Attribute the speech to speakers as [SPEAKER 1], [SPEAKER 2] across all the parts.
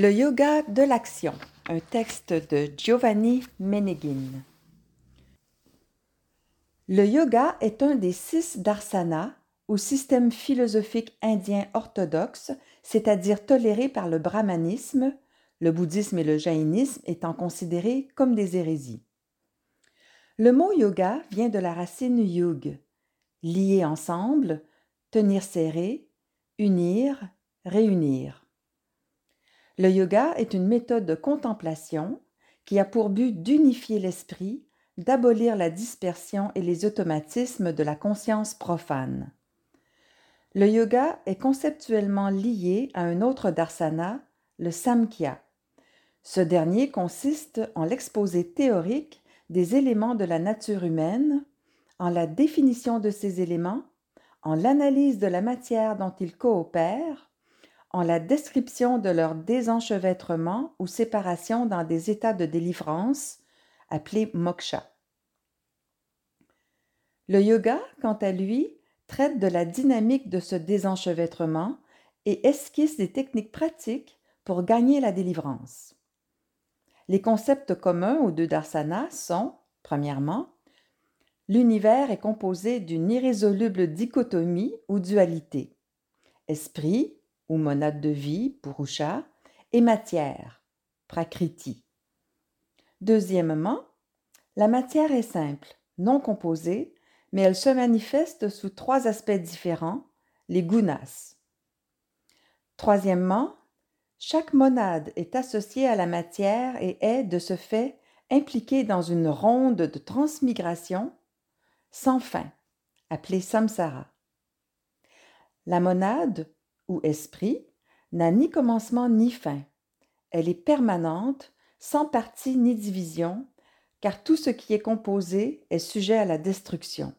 [SPEAKER 1] Le yoga de l'action, un texte de Giovanni Meneghin. Le yoga est un des six darsanas ou systèmes philosophiques indiens orthodoxes, c'est-à-dire tolérés par le brahmanisme, le bouddhisme et le jaïnisme étant considérés comme des hérésies. Le mot yoga vient de la racine yug, lier ensemble, tenir serré, unir, réunir. Le yoga est une méthode de contemplation qui a pour but d'unifier l'esprit, d'abolir la dispersion et les automatismes de la conscience profane. Le yoga est conceptuellement lié à un autre darsana, le samkhya. Ce dernier consiste en l'exposé théorique des éléments de la nature humaine, en la définition de ces éléments, en l'analyse de la matière dont ils coopèrent, en la description de leur désenchevêtrement ou séparation dans des états de délivrance, appelés moksha. Le yoga, quant à lui, traite de la dynamique de ce désenchevêtrement et esquisse des techniques pratiques pour gagner la délivrance. Les concepts communs aux deux darsanas sont, premièrement, l'univers est composé d'une irrésoluble dichotomie ou dualité. Esprit, ou monade de vie, purusha, et matière, prakriti. Deuxièmement, la matière est simple, non composée, mais elle se manifeste sous trois aspects différents, les gunas. Troisièmement, chaque monade est associée à la matière et est, de ce fait, impliquée dans une ronde de transmigration sans fin, appelée samsara. La monade, ou esprit, n'a ni commencement ni fin. Elle est permanente, sans partie ni division, car tout ce qui est composé est sujet à la destruction.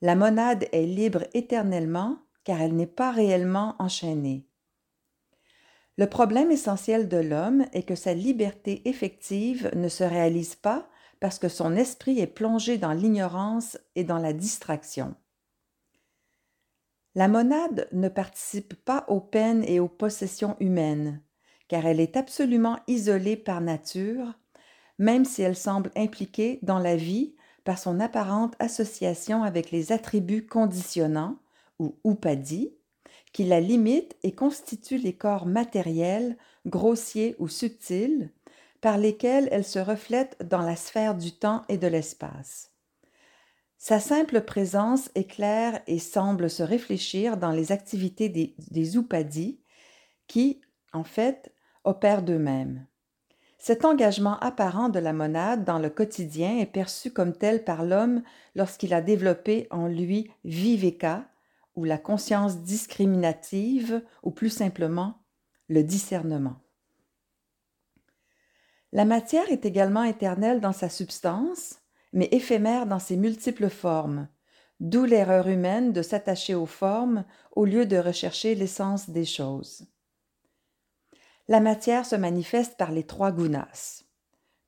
[SPEAKER 1] La monade est libre éternellement, car elle n'est pas réellement enchaînée. Le problème essentiel de l'homme est que sa liberté effective ne se réalise pas parce que son esprit est plongé dans l'ignorance et dans la distraction. La monade ne participe pas aux peines et aux possessions humaines, car elle est absolument isolée par nature, même si elle semble impliquée dans la vie par son apparente association avec les attributs conditionnants, ou upadis, qui la limitent et constituent les corps matériels, grossiers ou subtils, par lesquels elle se reflète dans la sphère du temps et de l'espace. Sa simple présence éclaire et semble se réfléchir dans les activités des, upadis qui, en fait, opèrent d'eux-mêmes. Cet engagement apparent de la monade dans le quotidien est perçu comme tel par l'homme lorsqu'il a développé en lui viveka, ou la conscience discriminative, ou plus simplement le discernement. La matière est également éternelle dans sa substance, mais éphémère dans ses multiples formes, d'où l'erreur humaine de s'attacher aux formes au lieu de rechercher l'essence des choses. La matière se manifeste par les trois gunas.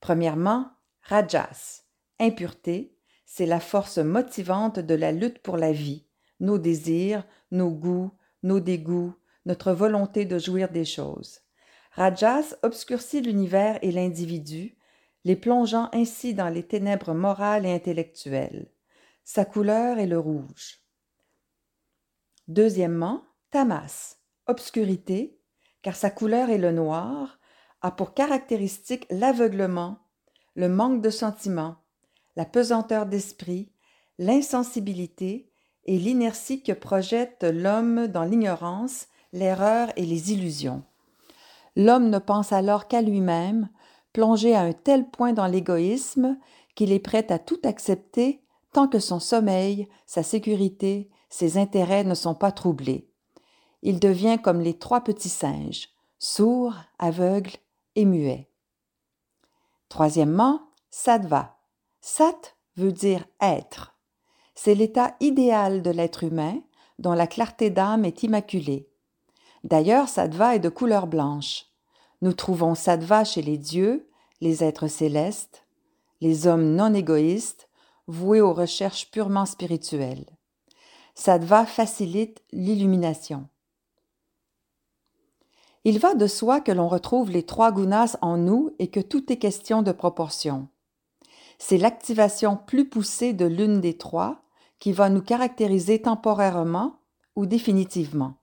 [SPEAKER 1] Premièrement, rajas, impureté, c'est la force motivante de la lutte pour la vie, nos désirs, nos goûts, nos dégoûts, notre volonté de jouir des choses. Rajas obscurcit l'univers et l'individu, les plongeant ainsi dans les ténèbres morales et intellectuelles. Sa couleur est le rouge. Deuxièmement, tamas, obscurité, car sa couleur est le noir, a pour caractéristique l'aveuglement, le manque de sentiment, la pesanteur d'esprit, l'insensibilité et l'inertie que projette l'homme dans l'ignorance, l'erreur et les illusions. L'homme ne pense alors qu'à lui-même, plongé à un tel point dans l'égoïsme qu'il est prêt à tout accepter tant que son sommeil, sa sécurité, ses intérêts ne sont pas troublés. Il devient comme les trois petits singes, sourd, aveugle et muet. Troisièmement, sattva. Sat veut dire être. C'est l'état idéal de l'être humain dont la clarté d'âme est immaculée. D'ailleurs, sattva est de couleur blanche. Nous trouvons sattva chez les dieux, les êtres célestes, les hommes non égoïstes, voués aux recherches purement spirituelles. Sattva facilite l'illumination. Il va de soi que l'on retrouve les trois gunas en nous et que tout est question de proportion. C'est l'activation plus poussée de l'une des trois qui va nous caractériser temporairement ou définitivement.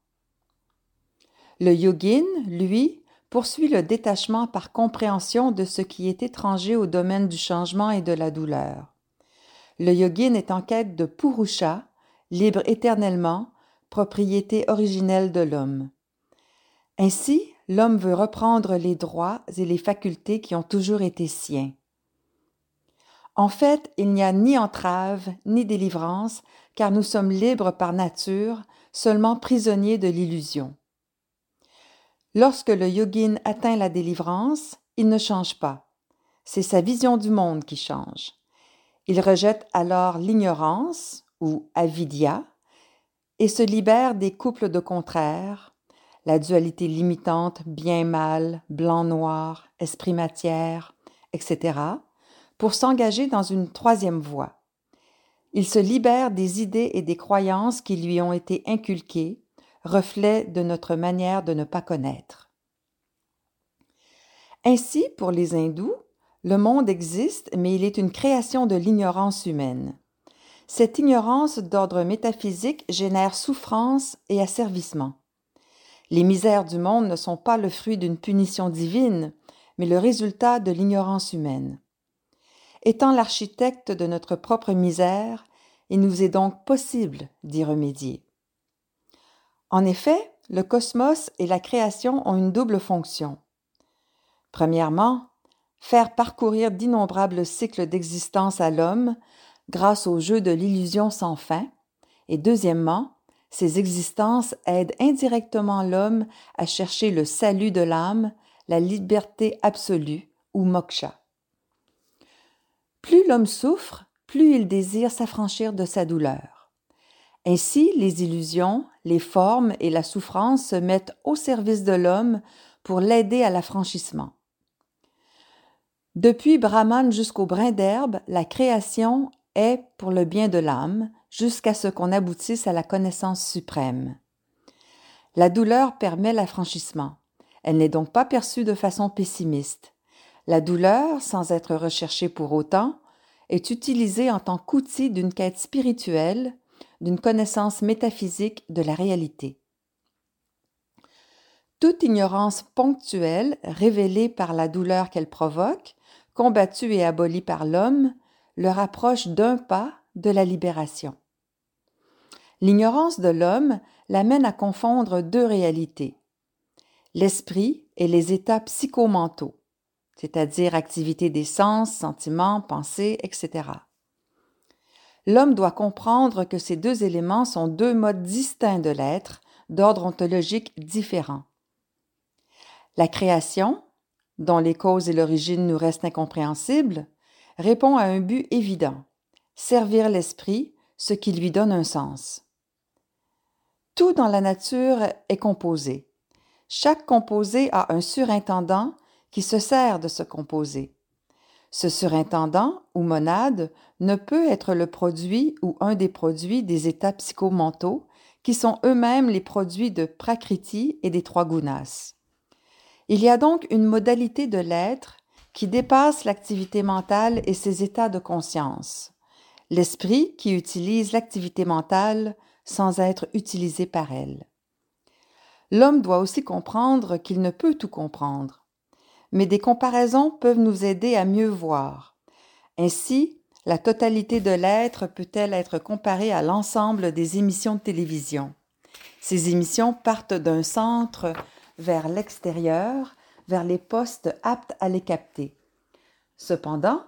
[SPEAKER 1] Le yogin, lui, poursuit le détachement par compréhension de ce qui est étranger au domaine du changement et de la douleur. Le yogin est en quête de Purusha, libre éternellement, propriété originelle de l'homme. Ainsi, l'homme veut reprendre les droits et les facultés qui ont toujours été siens. En fait, il n'y a ni entrave, ni délivrance, car nous sommes libres par nature, seulement prisonniers de l'illusion. Lorsque le yogin atteint la délivrance, il ne change pas. C'est sa vision du monde qui change. Il rejette alors l'ignorance, ou avidya, et se libère des couples de contraires, la dualité limitante bien-mal, blanc-noir, esprit-matière, etc., pour s'engager dans une troisième voie. Il se libère des idées et des croyances qui lui ont été inculquées, reflet de notre manière de ne pas connaître. Ainsi, pour les hindous, le monde existe, mais il est une création de l'ignorance humaine. Cette ignorance d'ordre métaphysique génère souffrance et asservissement. Les misères du monde ne sont pas le fruit d'une punition divine, mais le résultat de l'ignorance humaine. Étant l'architecte de notre propre misère, il nous est donc possible d'y remédier. En effet, le cosmos et la création ont une double fonction. Premièrement, faire parcourir d'innombrables cycles d'existence à l'homme grâce au jeu de l'illusion sans fin, et deuxièmement, ces existences aident indirectement l'homme à chercher le salut de l'âme, la liberté absolue ou moksha. Plus l'homme souffre, plus il désire s'affranchir de sa douleur. Ainsi, les illusions, les formes et la souffrance se mettent au service de l'homme pour l'aider à l'affranchissement. Depuis Brahman jusqu'au brin d'herbe, la création est pour le bien de l'âme jusqu'à ce qu'on aboutisse à la connaissance suprême. La douleur permet l'affranchissement. Elle n'est donc pas perçue de façon pessimiste. La douleur, sans être recherchée pour autant, est utilisée en tant qu'outil d'une quête spirituelle, d'une connaissance métaphysique de la réalité. Toute ignorance ponctuelle, révélée par la douleur qu'elle provoque, combattue et abolie par l'homme, le rapproche d'un pas de la libération. L'ignorance de l'homme l'amène à confondre deux réalités, l'esprit et les états psychomentaux c'est-à-dire activité des sens, sentiments, pensées, etc. L'homme doit comprendre que ces deux éléments sont deux modes distincts de l'être, d'ordre ontologique différent. La création, dont les causes et l'origine nous restent incompréhensibles, répond à un but évident, servir l'esprit, ce qui lui donne un sens. Tout dans la nature est composé. Chaque composé a un surintendant qui se sert de ce composé. Ce surintendant ou monade ne peut être le produit ou un des produits des états psychomentaux qui sont eux-mêmes les produits de Prakriti et des trois gunas. Il y a donc une modalité de l'être qui dépasse l'activité mentale et ses états de conscience. L'esprit qui utilise l'activité mentale sans être utilisé par elle. L'homme doit aussi comprendre qu'il ne peut tout comprendre mais des comparaisons peuvent nous aider à mieux voir. Ainsi, la totalité de l'être peut-elle être comparée à l'ensemble des émissions de télévision. Ces émissions partent d'un centre vers l'extérieur, vers les postes aptes à les capter. Cependant,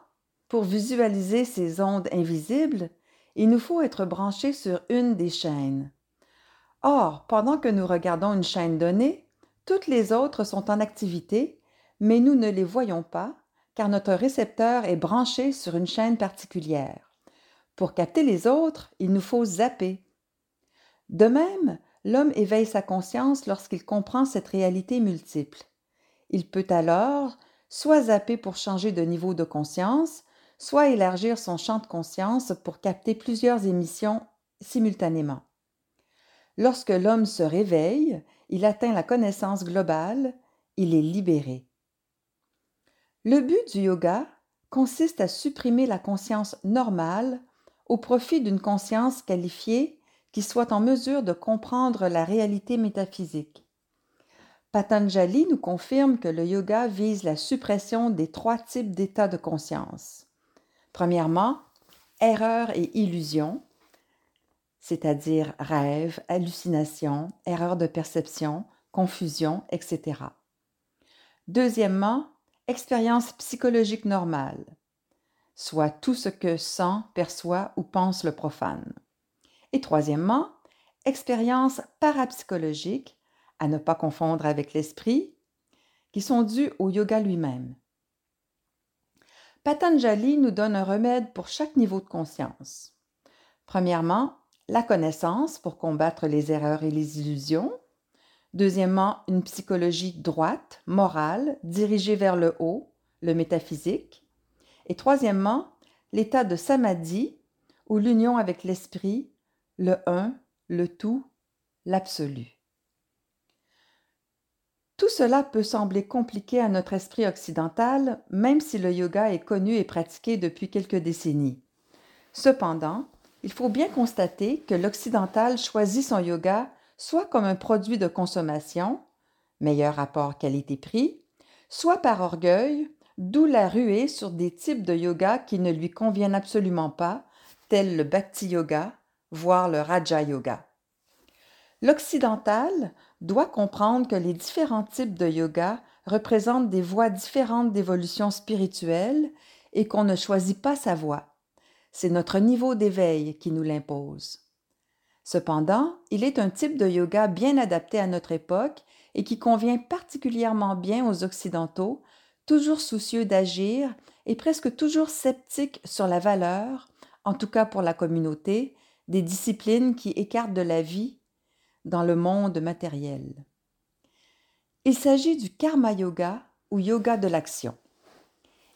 [SPEAKER 1] pour visualiser ces ondes invisibles, il nous faut être branchés sur une des chaînes. Or, pendant que nous regardons une chaîne donnée, toutes les autres sont en activité mais nous ne les voyons pas car notre récepteur est branché sur une chaîne particulière. Pour capter les autres, il nous faut zapper. De même, l'homme éveille sa conscience lorsqu'il comprend cette réalité multiple. Il peut alors soit zapper pour changer de niveau de conscience, soit élargir son champ de conscience pour capter plusieurs émissions simultanément. Lorsque l'homme se réveille, il atteint la connaissance globale, il est libéré. Le but du yoga consiste à supprimer la conscience normale au profit d'une conscience qualifiée qui soit en mesure de comprendre la réalité métaphysique. Patanjali nous confirme que le yoga vise la suppression des trois types d'états de conscience. Premièrement, erreur et illusion, c'est-à-dire rêve, hallucination, erreur de perception, confusion, etc. Deuxièmement, expérience psychologique normale, soit tout ce que sent, perçoit ou pense le profane. Et troisièmement, expérience parapsychologique, à ne pas confondre avec l'esprit, qui sont dues au yoga lui-même. Patanjali nous donne un remède pour chaque niveau de conscience. Premièrement, la connaissance pour combattre les erreurs et les illusions. Deuxièmement, une psychologie droite, morale, dirigée vers le haut, le métaphysique. Et troisièmement, l'état de samadhi, ou l'union avec l'esprit, le un, le tout, l'absolu. Tout cela peut sembler compliqué à notre esprit occidental, même si le yoga est connu et pratiqué depuis quelques décennies. Cependant, il faut bien constater que l'occidental choisit son yoga soit comme un produit de consommation, meilleur rapport qualité-prix, soit par orgueil, d'où la ruée sur des types de yoga qui ne lui conviennent absolument pas, tels le bhakti yoga, voire le raja yoga. L'occidental doit comprendre que les différents types de yoga représentent des voies différentes d'évolution spirituelle et qu'on ne choisit pas sa voie. C'est notre niveau d'éveil qui nous l'impose. Cependant, il est un type de yoga bien adapté à notre époque et qui convient particulièrement bien aux Occidentaux, toujours soucieux d'agir et presque toujours sceptiques sur la valeur, en tout cas pour la communauté, des disciplines qui écartent de la vie dans le monde matériel. Il s'agit du karma yoga ou yoga de l'action.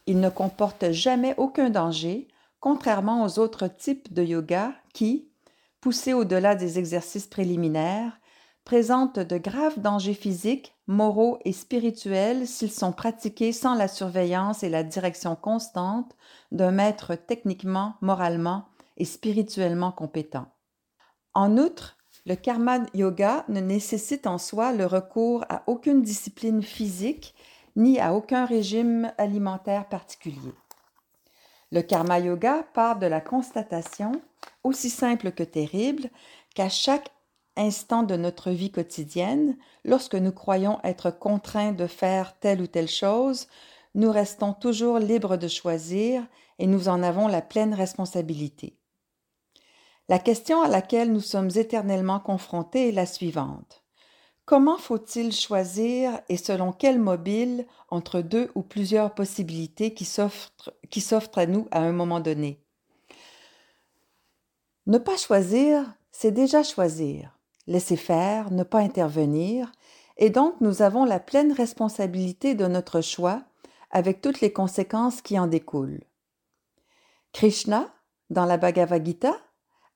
[SPEAKER 1] Il ne comporte jamais aucun danger, contrairement aux autres types de yoga qui, au-delà des exercices préliminaires, présentent de graves dangers physiques, moraux et spirituels s'ils sont pratiqués sans la surveillance et la direction constante d'un maître techniquement, moralement et spirituellement compétent. En outre, le karma yoga ne nécessite en soi le recours à aucune discipline physique ni à aucun régime alimentaire particulier. Le karma yoga part de la constatation, aussi simple que terrible, qu'à chaque instant de notre vie quotidienne, lorsque nous croyons être contraints de faire telle ou telle chose, nous restons toujours libres de choisir et nous en avons la pleine responsabilité. La question à laquelle nous sommes éternellement confrontés est la suivante. Comment faut-il choisir et selon quel mobile entre deux ou plusieurs possibilités qui s'offrent à nous à un moment donné? Ne pas choisir, c'est déjà choisir. Laisser faire, ne pas intervenir, et donc nous avons la pleine responsabilité de notre choix avec toutes les conséquences qui en découlent. Krishna, dans la Bhagavad Gita,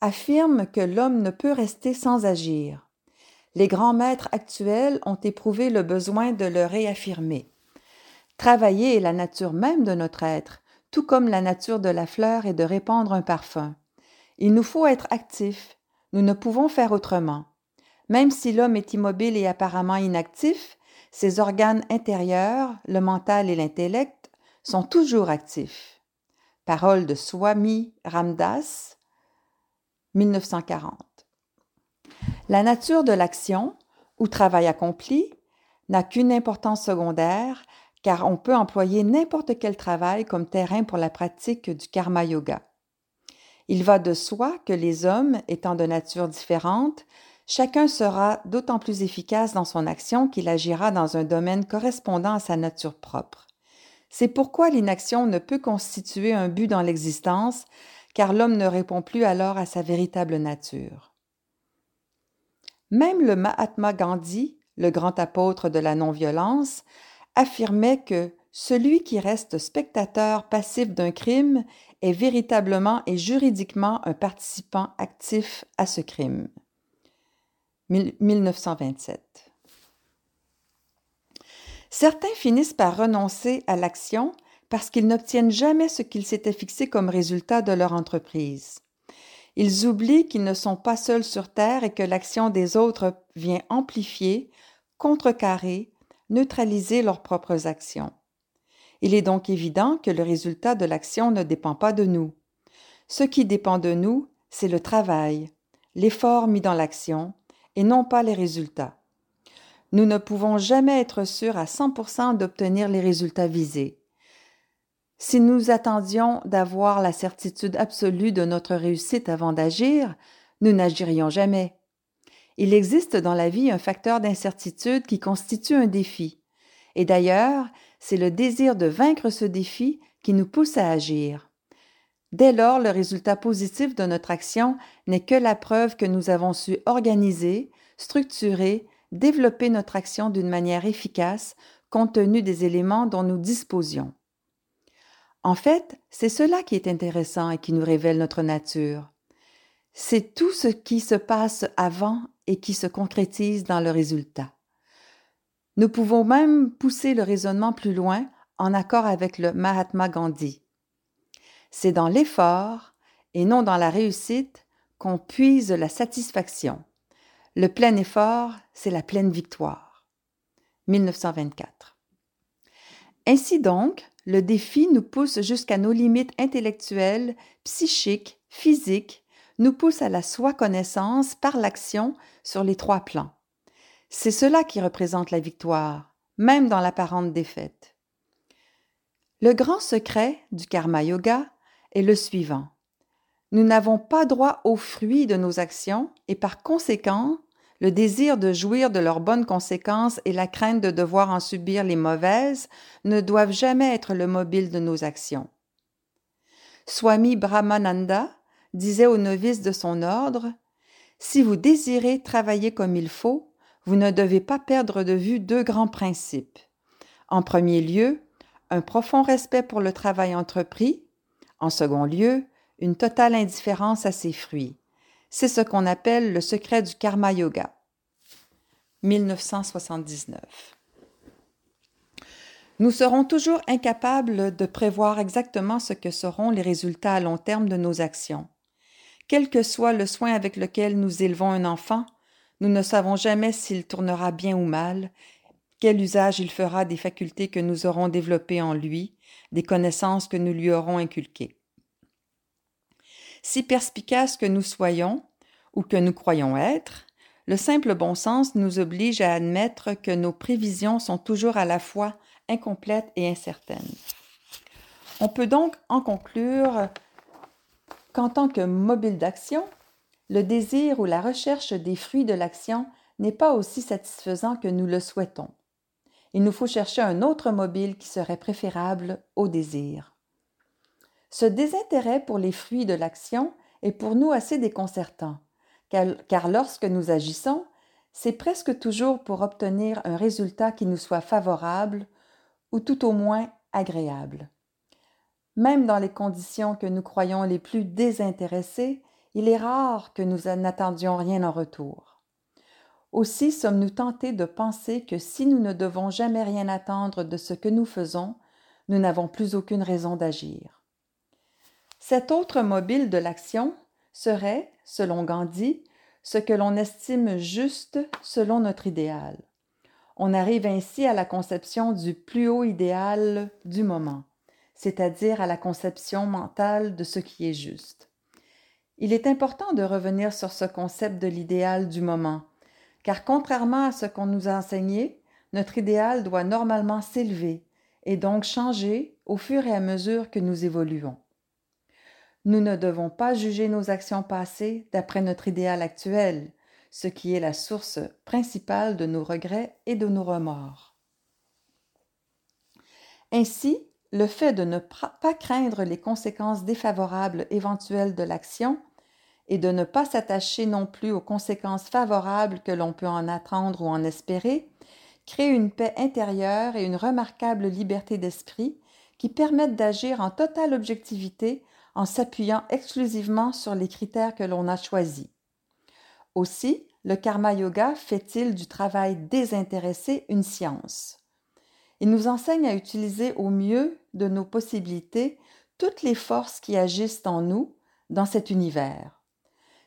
[SPEAKER 1] affirme que l'homme ne peut rester sans agir. Les grands maîtres actuels ont éprouvé le besoin de le réaffirmer. Travailler est la nature même de notre être, tout comme la nature de la fleur est de répandre un parfum. Il nous faut être actifs, nous ne pouvons faire autrement. Même si l'homme est immobile et apparemment inactif, ses organes intérieurs, le mental et l'intellect, sont toujours actifs. Parole de Swami Ramdas, 1940. La nature de l'action, ou travail accompli, n'a qu'une importance secondaire, car on peut employer n'importe quel travail comme terrain pour la pratique du karma yoga. Il va de soi que les hommes, étant de nature différente, chacun sera d'autant plus efficace dans son action qu'il agira dans un domaine correspondant à sa nature propre. C'est pourquoi l'inaction ne peut constituer un but dans l'existence, car l'homme ne répond plus alors à sa véritable nature. Même le Mahatma Gandhi, le grand apôtre de la non-violence, affirmait que celui qui reste spectateur passif d'un crime est véritablement et juridiquement un participant actif à ce crime. 1927. Certains finissent par renoncer à l'action parce qu'ils n'obtiennent jamais ce qu'ils s'étaient fixé comme résultat de leur entreprise. Ils oublient qu'ils ne sont pas seuls sur Terre et que l'action des autres vient amplifier, contrecarrer, neutraliser leurs propres actions. Il est donc évident que le résultat de l'action ne dépend pas de nous. Ce qui dépend de nous, c'est le travail, l'effort mis dans l'action, et non pas les résultats. Nous ne pouvons jamais être sûrs à 100% d'obtenir les résultats visés. Si nous attendions d'avoir la certitude absolue de notre réussite avant d'agir, nous n'agirions jamais. Il existe dans la vie un facteur d'incertitude qui constitue un défi. Et d'ailleurs, c'est le désir de vaincre ce défi qui nous pousse à agir. Dès lors, le résultat positif de notre action n'est que la preuve que nous avons su organiser, structurer, développer notre action d'une manière efficace compte tenu des éléments dont nous disposions. En fait, c'est cela qui est intéressant et qui nous révèle notre nature. C'est tout ce qui se passe avant et qui se concrétise dans le résultat. Nous pouvons même pousser le raisonnement plus loin en accord avec le Mahatma Gandhi. C'est dans l'effort et non dans la réussite qu'on puise la satisfaction. Le plein effort, c'est la pleine victoire. 1924. Ainsi donc, le défi nous pousse jusqu'à nos limites intellectuelles, psychiques, physiques, nous pousse à la soi-connaissance par l'action sur les trois plans. C'est cela qui représente la victoire, même dans l'apparente défaite. Le grand secret du karma yoga est le suivant. Nous n'avons pas droit aux fruits de nos actions et par conséquent, le désir de jouir de leurs bonnes conséquences et la crainte de devoir en subir les mauvaises ne doivent jamais être le mobile de nos actions. Swami Brahmananda disait aux novices de son ordre Si vous désirez travailler comme il faut, vous ne devez pas perdre de vue deux grands principes. En premier lieu, un profond respect pour le travail entrepris. En second lieu, une totale indifférence à ses fruits. C'est ce qu'on appelle le secret du karma yoga. 1979. Nous serons toujours incapables de prévoir exactement ce que seront les résultats à long terme de nos actions. Quel que soit le soin avec lequel nous élevons un enfant, nous ne savons jamais s'il tournera bien ou mal, quel usage il fera des facultés que nous aurons développées en lui, des connaissances que nous lui aurons inculquées. Si perspicaces que nous soyons, ou que nous croyons être, le simple bon sens nous oblige à admettre que nos prévisions sont toujours à la fois incomplètes et incertaines. On peut donc en conclure qu'en tant que mobile d'action, le désir ou la recherche des fruits de l'action n'est pas aussi satisfaisant que nous le souhaitons. Il nous faut chercher un autre mobile qui serait préférable au désir. Ce désintérêt pour les fruits de l'action est pour nous assez déconcertant, car, lorsque nous agissons, c'est presque toujours pour obtenir un résultat qui nous soit favorable ou tout au moins agréable. Même dans les conditions que nous croyons les plus désintéressées, il est rare que nous n'attendions rien en retour. Aussi sommes-nous tentés de penser que si nous ne devons jamais rien attendre de ce que nous faisons, nous n'avons plus aucune raison d'agir. Cet autre mobile de l'action serait, selon Gandhi, ce que l'on estime juste selon notre idéal. On arrive ainsi à la conception du plus haut idéal du moment, c'est-à-dire à la conception mentale de ce qui est juste. Il est important de revenir sur ce concept de l'idéal du moment, car contrairement à ce qu'on nous a enseigné, notre idéal doit normalement s'élever et donc changer au fur et à mesure que nous évoluons. Nous ne devons pas juger nos actions passées d'après notre idéal actuel, ce qui est la source principale de nos regrets et de nos remords. Ainsi, le fait de ne pas craindre les conséquences défavorables éventuelles de l'action et de ne pas s'attacher non plus aux conséquences favorables que l'on peut en attendre ou en espérer, crée une paix intérieure et une remarquable liberté d'esprit qui permettent d'agir en totale objectivité en s'appuyant exclusivement sur les critères que l'on a choisis. Aussi, le karma yoga fait-il du travail désintéressé une science. Il nous enseigne à utiliser au mieux de nos possibilités toutes les forces qui agissent en nous dans cet univers.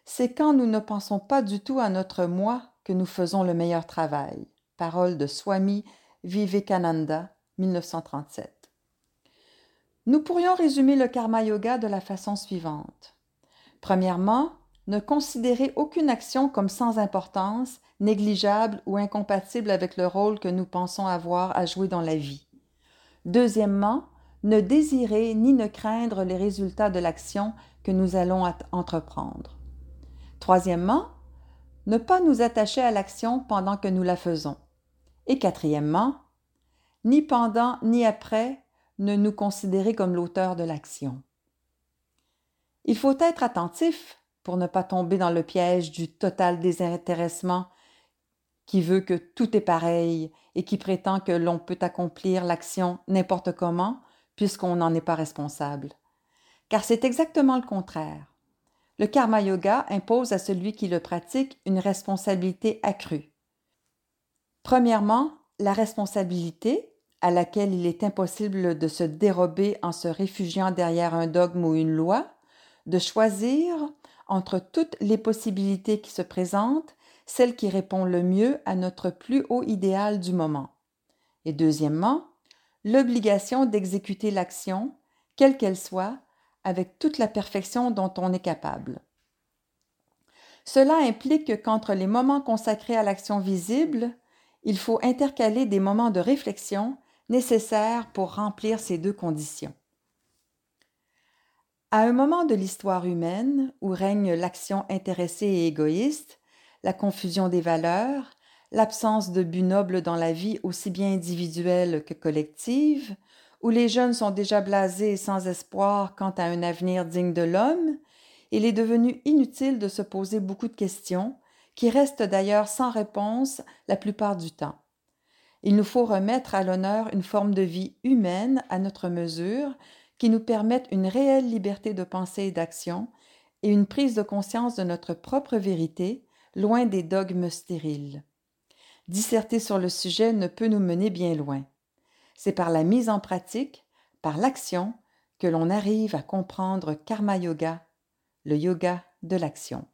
[SPEAKER 1] C'est quand nous ne pensons pas du tout à notre moi que nous faisons le meilleur travail. Parole de Swami Vivekananda, 1937. Nous pourrions résumer le karma yoga de la façon suivante. Premièrement, ne considérer aucune action comme sans importance, négligeable ou incompatible avec le rôle que nous pensons avoir à jouer dans la vie. Deuxièmement, ne désirer ni ne craindre les résultats de l'action que nous allons entreprendre. Troisièmement, ne pas nous attacher à l'action pendant que nous la faisons. Et quatrièmement, ni pendant ni après ne nous considérer comme l'auteur de l'action. Il faut être attentif pour ne pas tomber dans le piège du total désintéressement qui veut que tout est pareil et qui prétend que l'on peut accomplir l'action n'importe comment puisqu'on n'en est pas responsable. Car c'est exactement le contraire. Le karma yoga impose à celui qui le pratique une responsabilité accrue. Premièrement, la responsabilité, à laquelle il est impossible de se dérober en se réfugiant derrière un dogme ou une loi, de choisir entre toutes les possibilités qui se présentent, celle qui répond le mieux à notre plus haut idéal du moment. Et deuxièmement, l'obligation d'exécuter l'action, quelle qu'elle soit, avec toute la perfection dont on est capable. Cela implique qu'entre les moments consacrés à l'action visible, il faut intercaler des moments de réflexion nécessaires pour remplir ces deux conditions. À un moment de l'histoire humaine où règne l'action intéressée et égoïste, la confusion des valeurs, l'absence de but noble dans la vie aussi bien individuelle que collective, où les jeunes sont déjà blasés et sans espoir quant à un avenir digne de l'homme, il est devenu inutile de se poser beaucoup de questions, qui restent d'ailleurs sans réponse la plupart du temps. Il nous faut remettre à l'honneur une forme de vie humaine à notre mesure, qui nous permettent une réelle liberté de pensée et d'action et une prise de conscience de notre propre vérité, loin des dogmes stériles. Disserter sur le sujet ne peut nous mener bien loin. C'est par la mise en pratique, par l'action, que l'on arrive à comprendre Karma Yoga, le yoga de l'action.